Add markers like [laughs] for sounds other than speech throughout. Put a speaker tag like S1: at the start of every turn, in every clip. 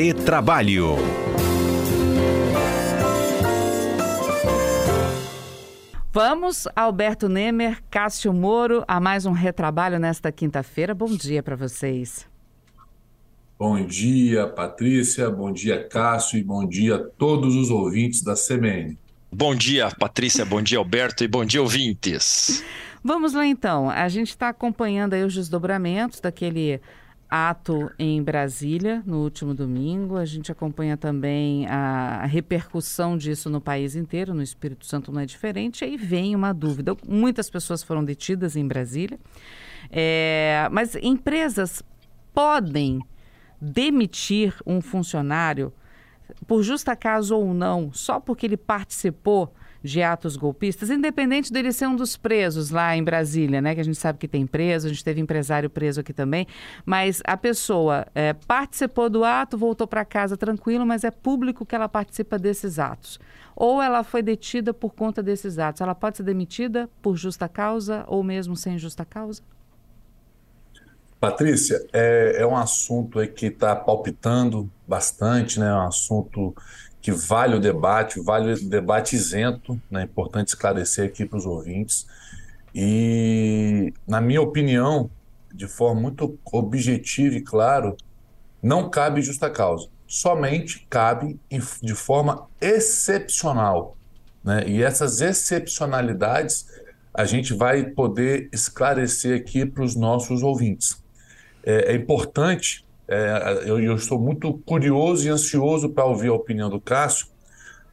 S1: Retrabalho.
S2: Vamos, Alberto Nemer, Cássio Moro, a mais um retrabalho nesta quinta-feira. Bom dia para vocês.
S3: Bom dia, Patrícia. Bom dia, Cássio. E bom dia a todos os ouvintes da CBN.
S4: Bom dia, Patrícia. Bom dia, Alberto. E bom dia, ouvintes.
S2: Vamos lá, então. A gente está acompanhando aí os desdobramentos daquele ato em Brasília no último domingo. A gente acompanha também a repercussão disso no país inteiro, no Espírito Santo não é diferente. Aí vem uma dúvida: muitas pessoas foram detidas em Brasília, é, mas empresas podem demitir um funcionário por justa causa ou não, só porque ele participou de atos golpistas, independente dele ser um dos presos lá em Brasília, né? Que a gente sabe que tem preso, a gente teve empresário preso aqui também, mas a pessoa é, participou do ato, voltou para casa tranquilo, mas é público que ela participa desses atos. Ou ela foi detida por conta desses atos. Ela pode ser demitida por justa causa ou mesmo sem justa causa?
S3: Patrícia, é, é um assunto que está palpitando bastante, né? É um assunto que vale o debate, vale o debate isento, né? É importante esclarecer aqui para os ouvintes. E, na minha opinião, de forma muito objetiva e claro, não cabe justa causa. Somente cabe de forma excepcional. Né? E essas excepcionalidades a gente vai poder esclarecer aqui para os nossos ouvintes. É, é importante é, eu, eu, estou muito curioso e ansioso para ouvir a opinião do Cássio,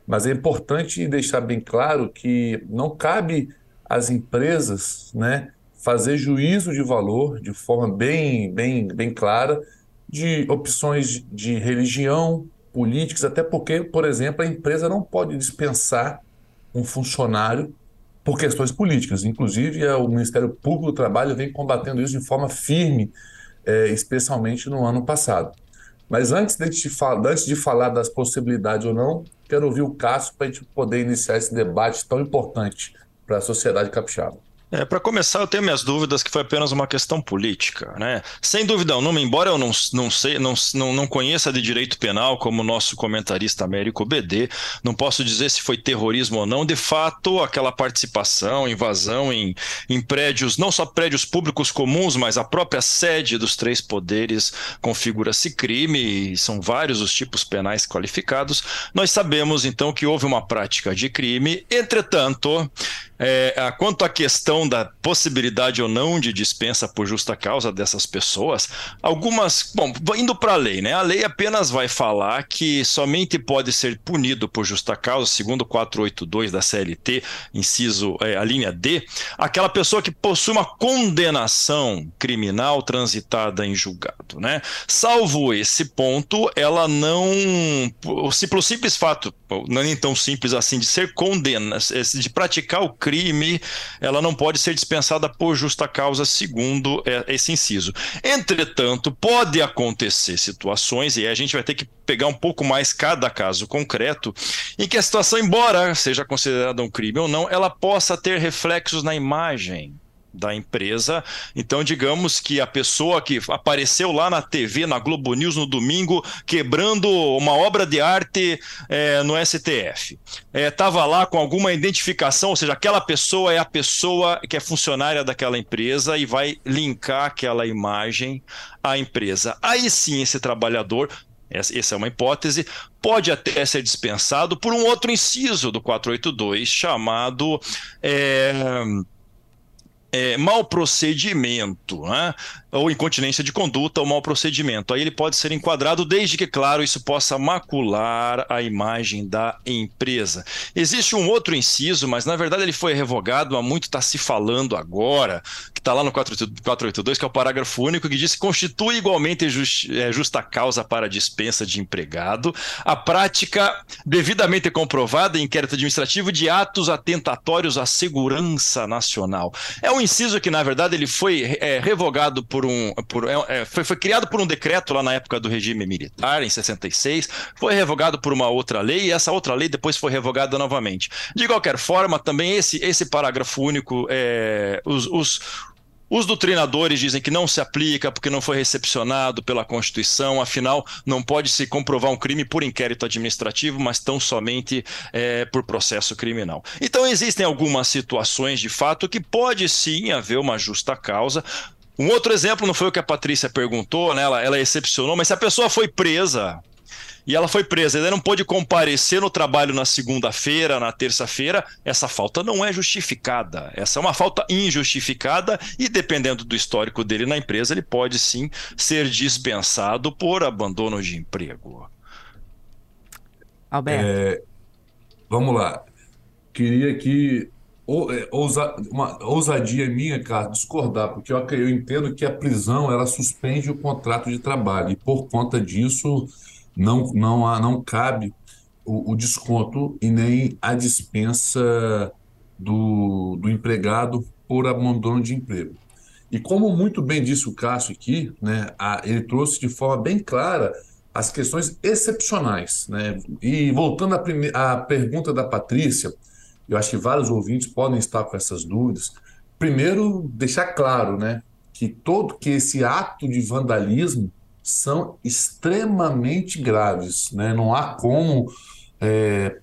S3: mas é importante deixar bem claro que não cabe às empresas né, fazer juízo de valor de forma bem, bem, bem clara de opções de religião, políticas, até porque, por exemplo, a empresa não pode dispensar um funcionário por questões políticas. Inclusive, é, o Ministério Público do Trabalho vem combatendo isso de forma firme é, especialmente no ano passado. Mas antes de, falar, antes de falar das possibilidades ou não, quero ouvir o Cássio para a gente poder iniciar esse debate tão importante para a sociedade capixaba.
S4: É, para começar, eu tenho minhas dúvidas que foi apenas uma questão política, né? Sem dúvida alguma, embora eu não, não, sei, não, não, não conheça de direito penal como o nosso comentarista Américo BD, não posso dizer se foi terrorismo ou não. De fato, aquela participação, invasão em, em prédios, não só prédios públicos comuns, mas a própria sede dos três poderes configura-se crime, e são vários os tipos penais qualificados. Nós sabemos, então, que houve uma prática de crime. Entretanto, é, quanto à questão da possibilidade ou não de dispensa por justa causa dessas pessoas, algumas. Bom, indo para a lei, né? A lei apenas vai falar que somente pode ser punido por justa causa, segundo 482 da CLT, inciso é, a linha D, aquela pessoa que possui uma condenação criminal transitada em julgado, né? Salvo esse ponto, ela não. Pelo simples fato, não é nem tão simples assim, de ser condenada, de praticar o crime, ela não pode ser dispensada por justa causa, segundo é, esse inciso. Entretanto, pode acontecer situações, e a gente vai ter que pegar um pouco mais cada caso concreto, em que a situação, embora seja considerada um crime ou não, ela possa ter reflexos na imagem da empresa. Então, digamos que a pessoa que apareceu lá na TV, na Globo News no domingo, quebrando uma obra de arte é, no STF, estava é, lá com alguma identificação, ou seja, aquela pessoa é a pessoa que é funcionária daquela empresa e vai linkar aquela imagem à empresa. Aí sim, esse trabalhador essa é uma hipótese, pode até ser dispensado por um outro inciso do 482, chamado é, é, mau procedimento, né? ou incontinência de conduta ou mau procedimento. Aí ele pode ser enquadrado desde que, claro, isso possa macular a imagem da empresa. Existe um outro inciso, mas na verdade ele foi revogado, há muito está se falando agora, que está lá no 482, que é o parágrafo único, que diz que constitui igualmente é, justa causa para dispensa de empregado a prática devidamente comprovada em inquérito administrativo de atos atentatórios à segurança nacional. É um inciso que, na verdade, ele foi é, revogado por um. Por, é, é, foi, foi criado por um decreto lá na época do regime militar, em 66, foi revogado por uma outra lei, e essa outra lei depois foi revogada novamente. De qualquer forma, também esse, esse parágrafo único, é, os, os Os doutrinadores dizem que não se aplica porque não foi recepcionado pela Constituição, afinal, não pode se comprovar um crime por inquérito administrativo, mas tão somente é, por processo criminal. Então, existem algumas situações de fato que pode sim haver uma justa causa. Um outro exemplo não foi o que a Patrícia perguntou, né? ela, ela excepcionou, mas se a pessoa foi presa e ela foi presa, ela não pôde comparecer no trabalho na segunda-feira, na terça-feira, essa falta não é justificada. Essa é uma falta injustificada e, dependendo do histórico dele na empresa, ele pode sim ser dispensado por abandono de emprego.
S2: Alberto. É,
S3: vamos lá. Queria que é, ousa, uma ousadia minha, cara, discordar, porque eu, eu entendo que a prisão ela suspende o contrato de trabalho e por conta disso não, não, há, não cabe o, o desconto e nem a dispensa do, do empregado por abandono de emprego. E como muito bem disse o Cássio aqui, né, a, ele trouxe de forma bem clara as questões excepcionais. Né? E voltando à, prime- à pergunta da Patrícia, eu acho que vários ouvintes podem estar com essas dúvidas. Primeiro, deixar claro né, que todo que esse ato de vandalismo são extremamente graves. Né? Não há como é,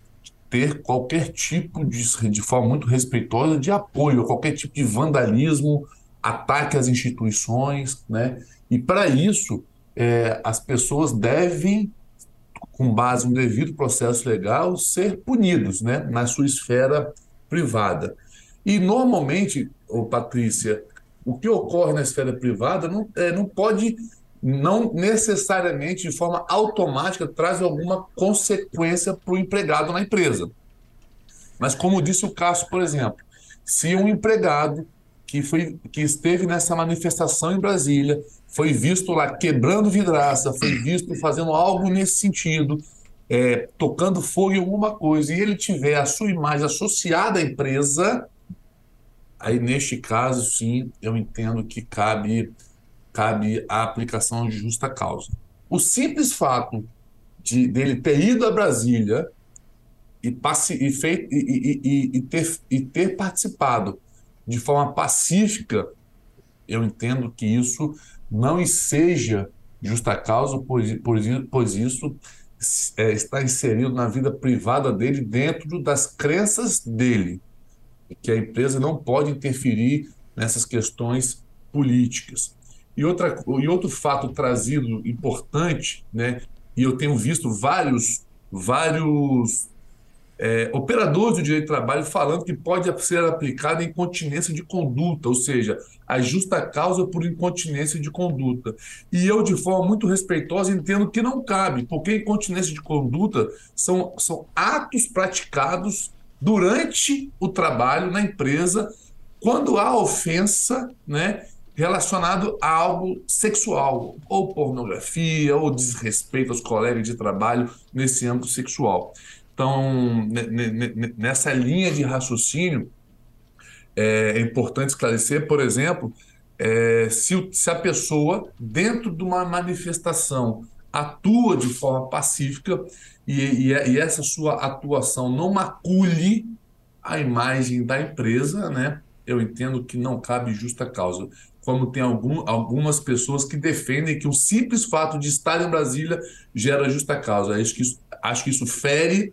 S3: ter qualquer tipo de, de forma muito respeitosa, de apoio a qualquer tipo de vandalismo, ataque às instituições. Né? E para isso, é, as pessoas devem, com base no devido processo legal, ser punidos né? na sua esfera privada. E normalmente, Patrícia, o que ocorre na esfera privada não, é, não pode não necessariamente de forma automática traz alguma consequência para o empregado na empresa. Mas como disse o Cássio, por exemplo, se um empregado que, foi, que esteve nessa manifestação em Brasília foi visto lá quebrando vidraça, foi visto fazendo algo nesse sentido, é, tocando fogo em alguma coisa, e ele tiver a sua imagem associada à empresa, aí neste caso, sim, eu entendo que cabe cabe a aplicação de justa causa. O simples fato de dele ter ido a Brasília e, passe, e, feit, e, e, e, ter, e ter participado de forma pacífica, eu entendo que isso não seja justa causa, pois, pois, pois isso é, está inserido na vida privada dele dentro das crenças dele, que a empresa não pode interferir nessas questões políticas. E, outra, e outro fato trazido importante, né, e eu tenho visto vários, vários é, operadores do direito do trabalho falando que pode ser aplicada incontinência de conduta, ou seja, a justa causa por incontinência de conduta. E eu, de forma muito respeitosa, entendo que não cabe, porque incontinência de conduta são, são atos praticados durante o trabalho na empresa, quando há ofensa, né? Relacionado a algo sexual, ou pornografia, ou desrespeito aos colegas de trabalho nesse âmbito sexual. Então, nessa linha de raciocínio, é importante esclarecer, por exemplo, é, se, se a pessoa, dentro de uma manifestação, atua de forma pacífica e, e, e essa sua atuação não macule a imagem da empresa, né? eu entendo que não cabe justa causa como tem algum, algumas pessoas que defendem que o simples fato de estar em Brasília gera justa causa. Acho que isso, acho que isso fere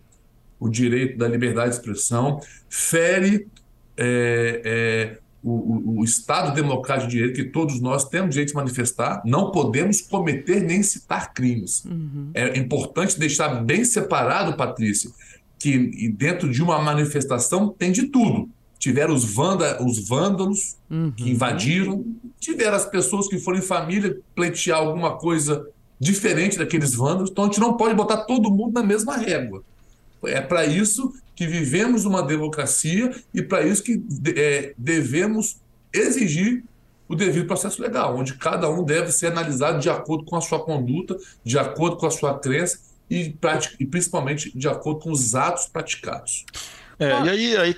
S3: o direito da liberdade de expressão, fere é, é, o, o, Estado democrático de direito, que todos nós temos direito de manifestar, não podemos cometer nem citar crimes. Uhum. É importante deixar bem separado, Patrícia, que dentro de uma manifestação tem de tudo tiveram os, vanda, os vândalos uhum. que invadiram, tiveram as pessoas que foram em família pleitear alguma coisa diferente daqueles vândalos, então a gente não pode botar todo mundo na mesma régua. É para isso que vivemos uma democracia e para isso que é, devemos exigir o devido processo legal, onde cada um deve ser analisado de acordo com a sua conduta, de acordo com a sua crença e, e principalmente de acordo com os atos praticados.
S4: É, e aí, aí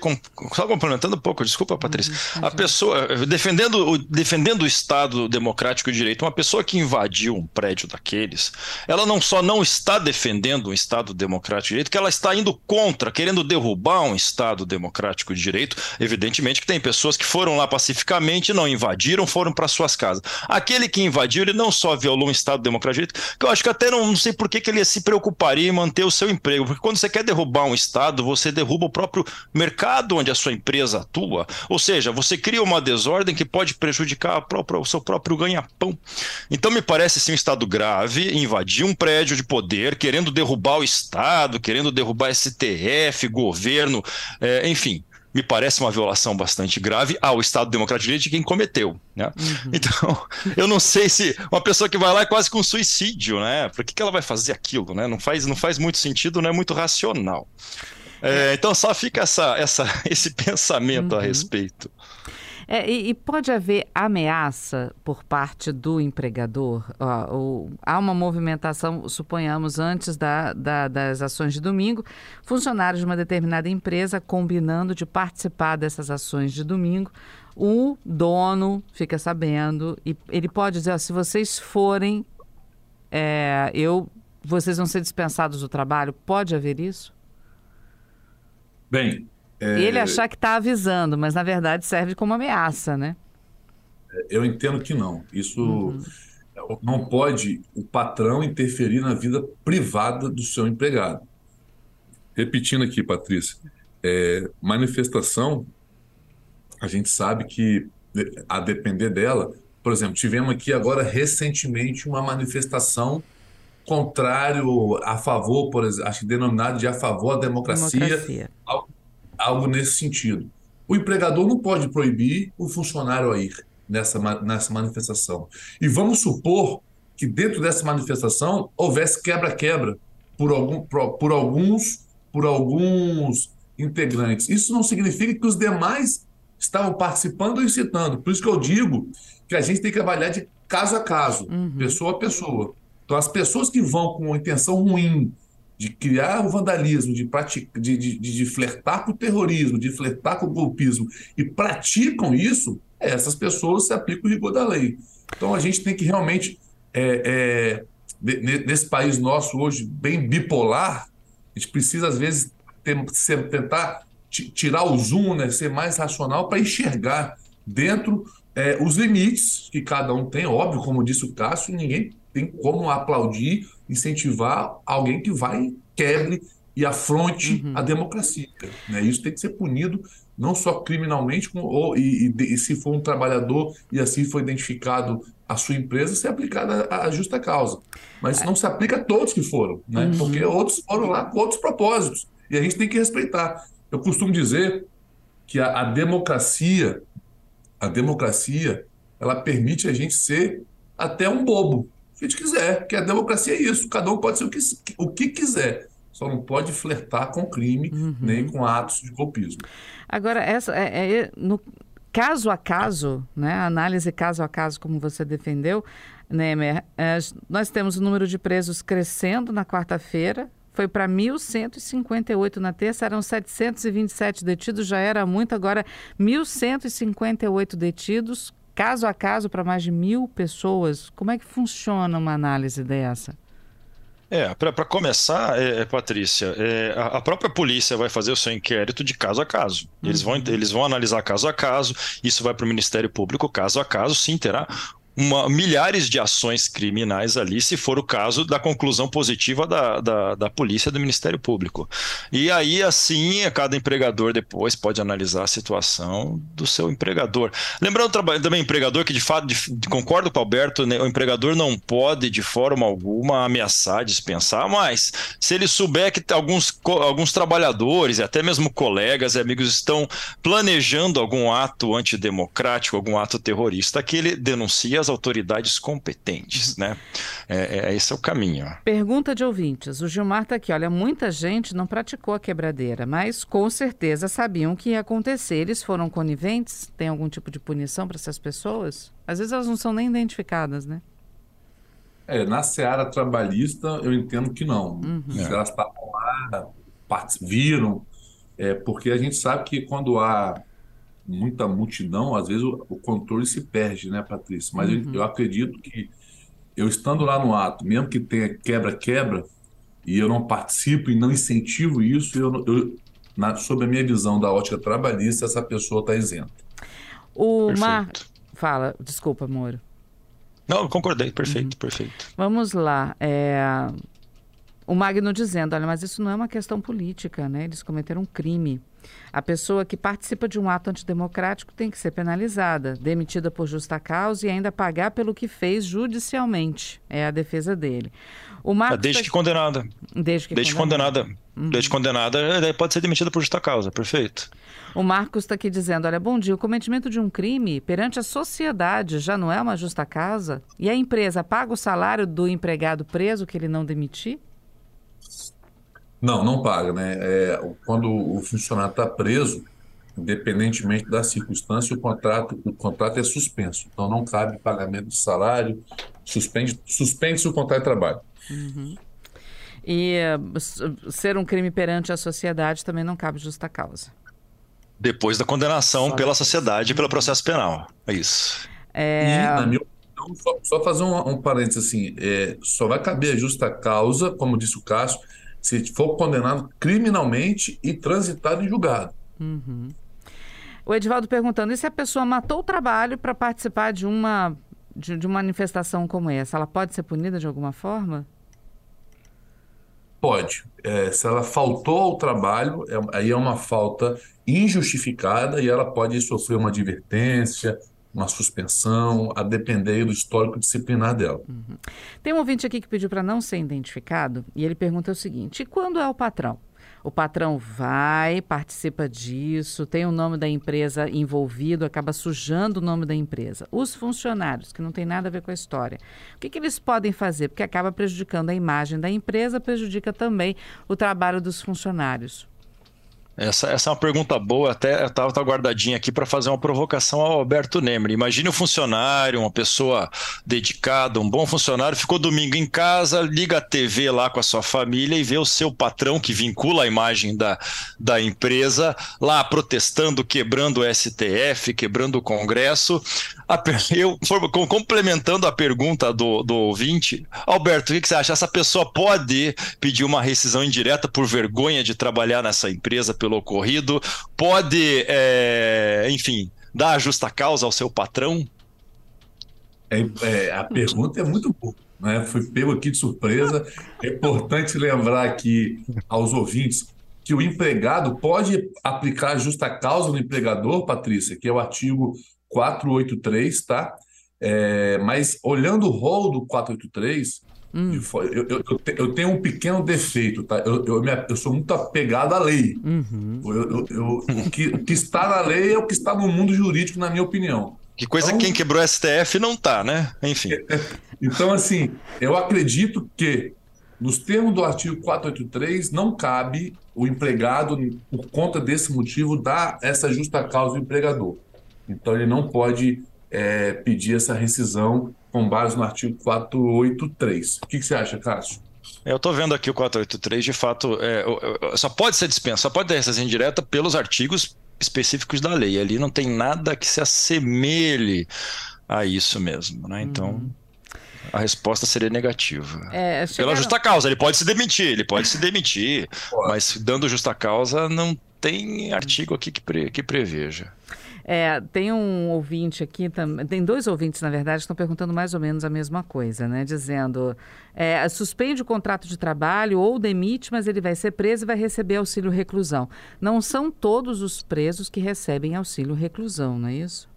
S4: só complementando um pouco, desculpa, Patrícia. Uhum, a pessoa, defendendo, defendendo o Estado democrático e direito, uma pessoa que invadiu um prédio daqueles, ela não só não está defendendo um Estado democrático e direito, que ela está indo contra, querendo derrubar um Estado democrático de direito. Evidentemente que tem pessoas que foram lá pacificamente, não invadiram, foram para suas casas. Aquele que invadiu, ele não só violou um Estado democrático de direito, que eu acho que até não, não sei por que, que ele se preocuparia em manter o seu emprego, porque quando você quer derrubar um Estado, você derruba o próprio próprio mercado onde a sua empresa atua. Ou seja, você cria uma desordem que pode prejudicar própria, o seu próprio ganha-pão. Então, me parece sim um Estado grave invadir um prédio de poder, querendo derrubar o Estado, querendo derrubar STF, governo, é, enfim me parece uma violação bastante grave ao Estado Democrático de Direito de quem cometeu. Né? Uhum. Então, [laughs] eu não sei se uma pessoa que vai lá é quase com suicídio, né? Por que, que ela vai fazer aquilo? Né? Não, faz, não faz muito sentido, não é muito racional. É, então só fica essa, essa, [laughs] esse pensamento uhum. a respeito.
S2: É, e, e, pode haver ameaça por parte do empregador? Ó, ou, há uma movimentação, suponhamos, antes da, da, das ações de domingo, funcionários de uma determinada empresa combinando de participar dessas ações de domingo. O dono fica sabendo e ele pode dizer: ó, se vocês forem, é, eu, vocês vão ser dispensados do trabalho. Pode haver isso?
S3: Bem.
S2: É... Ele achar que está avisando, mas na verdade serve como ameaça, né?
S3: Eu entendo que não. Isso uhum. não pode o patrão interferir na vida privada do seu empregado. Repetindo aqui, Patrícia, é, manifestação, a gente sabe que a depender dela, por exemplo, tivemos aqui agora recentemente uma manifestação contrário a favor, por exemplo, acho que denominado de a favor da democracia, democracia. Algo, algo, nesse sentido. O empregador não pode proibir o funcionário a ir nessa, nessa manifestação. E vamos supor que dentro dessa manifestação houvesse quebra-quebra por, algum, por, por alguns por alguns integrantes. Isso não significa que os demais estavam participando ou incitando. Por isso que eu digo que a gente tem que trabalhar de caso a caso, uhum. pessoa a pessoa. Então, as pessoas que vão com uma intenção ruim de criar o vandalismo, de, praticar, de, de, de, flertar com o terrorismo, de flertar com o golpismo e praticam isso, essas pessoas se aplicam o rigor da lei. Então, a gente tem que realmente, é, é, nesse país nosso hoje, bem bipolar, a gente precisa, às vezes, ter, tentar tirar o zoom, né, ser mais racional para enxergar dentro é, os limites que cada um tem. Óbvio, como disse o Cássio, ninguém tem como aplaudir, incentivar alguém que vai, quebre e afronte uhum. a democracia. Né? Isso tem que ser punido não só criminalmente, como, ou, e, e, e, se for um trabalhador e assim foi identificado a sua empresa, ser aplicada a, a justa causa. Mas é. não se aplica a todos que foram, né? Uhum. porque outros foram lá com outros propósitos. E a gente tem que respeitar. Eu costumo dizer que a, a democracia, a democracia, ela permite a gente ser até um bobo que a gente quiser, que a democracia é isso, cada um pode ser o que, o que quiser. Só não pode flertar com crime uhum. nem com atos de golpismo.
S2: Agora, essa, é, é, no caso a caso, né, análise caso a caso, como você defendeu, Nemer, é, nós temos o número de presos crescendo na quarta-feira, foi para 1.158 na terça, eram 727 detidos, já era muito, agora 1.158 detidos, caso a caso para mais de mil pessoas. Como é que funciona uma análise dessa?
S4: É, para começar, é, é, Patrícia, é, a, a, própria polícia vai fazer o seu inquérito de caso a caso. Eles, vão, uhum. eles vão analisar caso a caso, isso vai para o Ministério Público caso a caso, sim, terá uma, milhares de ações criminais ali, se for o caso da conclusão positiva da, da, da, polícia do Ministério Público. E aí, assim, cada empregador depois pode analisar a situação do seu empregador. Lembrando também, empregador, que de fato, de, concordo com o Alberto, né, o empregador não pode, de forma alguma, ameaçar, dispensar, mas se ele souber que alguns, alguns trabalhadores, até mesmo colegas e amigos, estão planejando algum ato antidemocrático, algum ato terrorista, que ele denuncia as autoridades competentes, né? É, é, esse é o caminho.
S2: Pergunta de ouvintes. O Gilmar está aqui. Olha, muita gente não praticou a quebradeira, mas com certeza sabiam que ia acontecer. Eles foram coniventes? Tem algum tipo de punição para essas pessoas? Às vezes elas não são nem identificadas, né?
S3: É, na seara trabalhista, eu entendo que não. Uhum. Se elas estavam lá, viram, é, porque a gente sabe que quando há muita multidão, às vezes o, o controle se perde, né, Patrícia? Mas uhum. eu, eu acredito que eu estando lá no ato, mesmo que tenha quebra-quebra, e eu não participo e não incentivo isso, eu, eu na, sob a minha visão da ótica trabalhista, essa pessoa está isenta.
S2: O Mar... Fala, desculpa, Moro.
S4: Não, concordei, perfeito, uhum. perfeito.
S2: Vamos lá. É... O Magno dizendo, olha, mas isso não é uma questão política, né? Eles cometeram um crime. A pessoa que participa de um ato antidemocrático tem que ser penalizada, demitida por justa causa e ainda pagar pelo que fez judicialmente. É a defesa dele.
S4: O Marcos desde tá... que condenada.
S2: Desde que
S4: desde condenada. condenada. Uhum. Desde condenada, pode ser demitida por justa causa, perfeito.
S2: O Marcos está aqui dizendo: olha, bom dia, o cometimento de um crime perante a sociedade já não é uma justa causa? E a empresa paga o salário do empregado preso que ele não demitir?
S3: Não, não paga, né? É, quando o funcionário está preso, independentemente da circunstância, o contrato, o contrato é suspenso. Então não cabe pagamento de salário, suspende, suspende-se o contrato de trabalho.
S2: Uhum. E uh, ser um crime perante a sociedade também não cabe justa causa.
S4: Depois da condenação só pela sociedade e pelo processo penal. É isso.
S2: É...
S3: E, na minha opinião, só, só fazer um, um parênteses assim, é, só vai caber a justa causa, como disse o Cássio, se for condenado criminalmente e transitado em julgado.
S2: Uhum. O Edivaldo perguntando: e se a pessoa matou o trabalho para participar de uma, de, de uma manifestação como essa? Ela pode ser punida de alguma forma?
S3: Pode. É, se ela faltou ao trabalho, é, aí é uma falta injustificada e ela pode sofrer uma advertência, uma suspensão, a depender do histórico disciplinar dela.
S2: Uhum. Tem um ouvinte aqui que pediu para não ser identificado e ele pergunta o seguinte: quando é o patrão? O patrão vai, participa disso, tem o nome da empresa envolvido, acaba sujando o nome da empresa. Os funcionários, que não tem nada a ver com a história, o que, que eles podem fazer? Porque acaba prejudicando a imagem da empresa, prejudica também o trabalho dos funcionários.
S4: Essa, essa é uma pergunta boa, até estava guardadinha aqui para fazer uma provocação ao Alberto Nemer. Imagine um funcionário, uma pessoa dedicada, um bom funcionário, ficou domingo em casa, liga a TV lá com a sua família e vê o seu patrão, que vincula a imagem da, da empresa, lá protestando, quebrando o STF, quebrando o Congresso. [laughs] Eu, complementando a pergunta do, do ouvinte, Alberto, o que você acha? Essa pessoa pode pedir uma rescisão indireta por vergonha de trabalhar nessa empresa? Pelo ocorrido, pode, é, enfim, dar a justa causa ao seu patrão?
S3: É, é, a pergunta é muito boa. Né? Fui pego aqui de surpresa. É importante lembrar aqui aos ouvintes que o empregado pode aplicar justa causa no empregador, Patrícia, que é o artigo 483, tá? É, mas olhando o rol do 483, Hum. Eu, eu, eu, tenho um pequeno defeito, tá? Eu, eu, eu sou muito apegado à lei. Uhum. o, que, o que está na lei é o que está no mundo jurídico, na minha opinião.
S4: Que coisa então, quem quebrou o STF não tá, né? Enfim.
S3: então, assim, eu acredito que, nos termos do artigo 483, não cabe o empregado, por conta desse motivo, dar essa justa causa ao empregador. Então, ele não pode é, pedir essa rescisão com base no artigo 483. O que, que você acha, Cássio?
S4: Eu estou vendo aqui o 483, de fato, é, só pode ser dispensa, só pode ter rescisão indireta pelos artigos específicos da lei. Ali não tem nada que se assemelhe a isso mesmo, né? Então. Uhum. A resposta seria negativa. É, chegaram... Pela justa causa, ele pode se demitir, ele pode se demitir, [laughs] mas dando justa causa, não tem artigo aqui que, pre, que preveja.
S2: É, tem um ouvinte aqui, tem dois ouvintes, na verdade, que estão perguntando mais ou menos a mesma coisa, né? Dizendo, é, suspende o contrato de trabalho ou demite, mas ele vai ser preso e vai receber auxílio reclusão. Não são todos os presos que recebem auxílio reclusão, não é isso?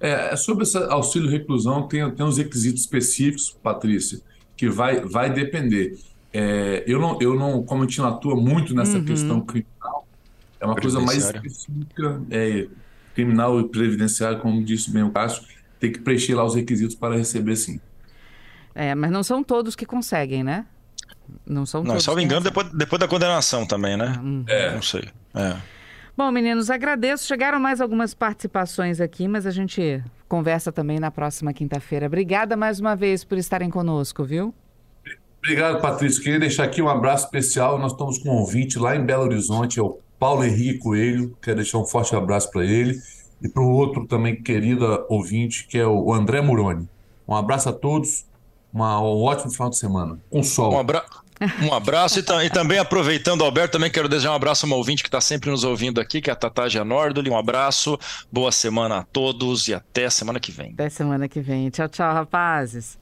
S3: É, sobre esse auxílio reclusão, tem, tem uns requisitos específicos, Patrícia, que vai, vai depender. É, eu, não, eu não, como a gente não atua muito nessa uhum. questão criminal, é uma coisa mais específica, é, criminal e previdenciário, como disse bem o Cássio, tem que preencher lá os requisitos para receber sim.
S2: É, mas não são todos que conseguem, né?
S4: Não são não, todos. Não, me engano, depois, depois da condenação também, né? Hum. É. Não sei. É.
S2: Bom, meninos, agradeço. Chegaram mais algumas participações aqui, mas a gente conversa também na próxima quinta-feira. Obrigada mais uma vez por estarem conosco, viu?
S3: Obrigado, Patrício. Queria deixar aqui um abraço especial. Nós estamos com um ouvinte lá em Belo Horizonte, é o Paulo Henrique Coelho. Quero deixar um forte abraço para ele e para o outro também querida ouvinte, que é o André Muroni. Um abraço a todos, uma, um ótimo final de semana. Com sol.
S4: Um, abra... um abraço e, e, também aproveitando, Alberto, também quero desejar um abraço a uma ouvinte que está sempre nos ouvindo aqui, que é a Tataja Nordoli. Um abraço, boa semana a todos e até semana que vem.
S2: Até semana que vem. Tchau, tchau, rapazes.